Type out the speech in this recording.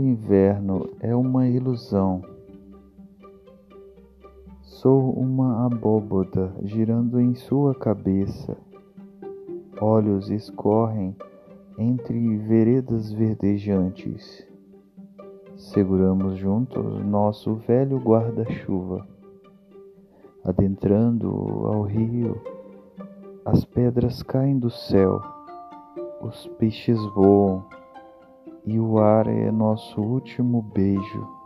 inverno é uma ilusão. Sou uma abóboda girando em sua cabeça. Olhos escorrem entre veredas verdejantes. Seguramos juntos nosso velho guarda-chuva. Adentrando ao rio, as pedras caem do céu, os peixes voam e o ar é nosso último beijo.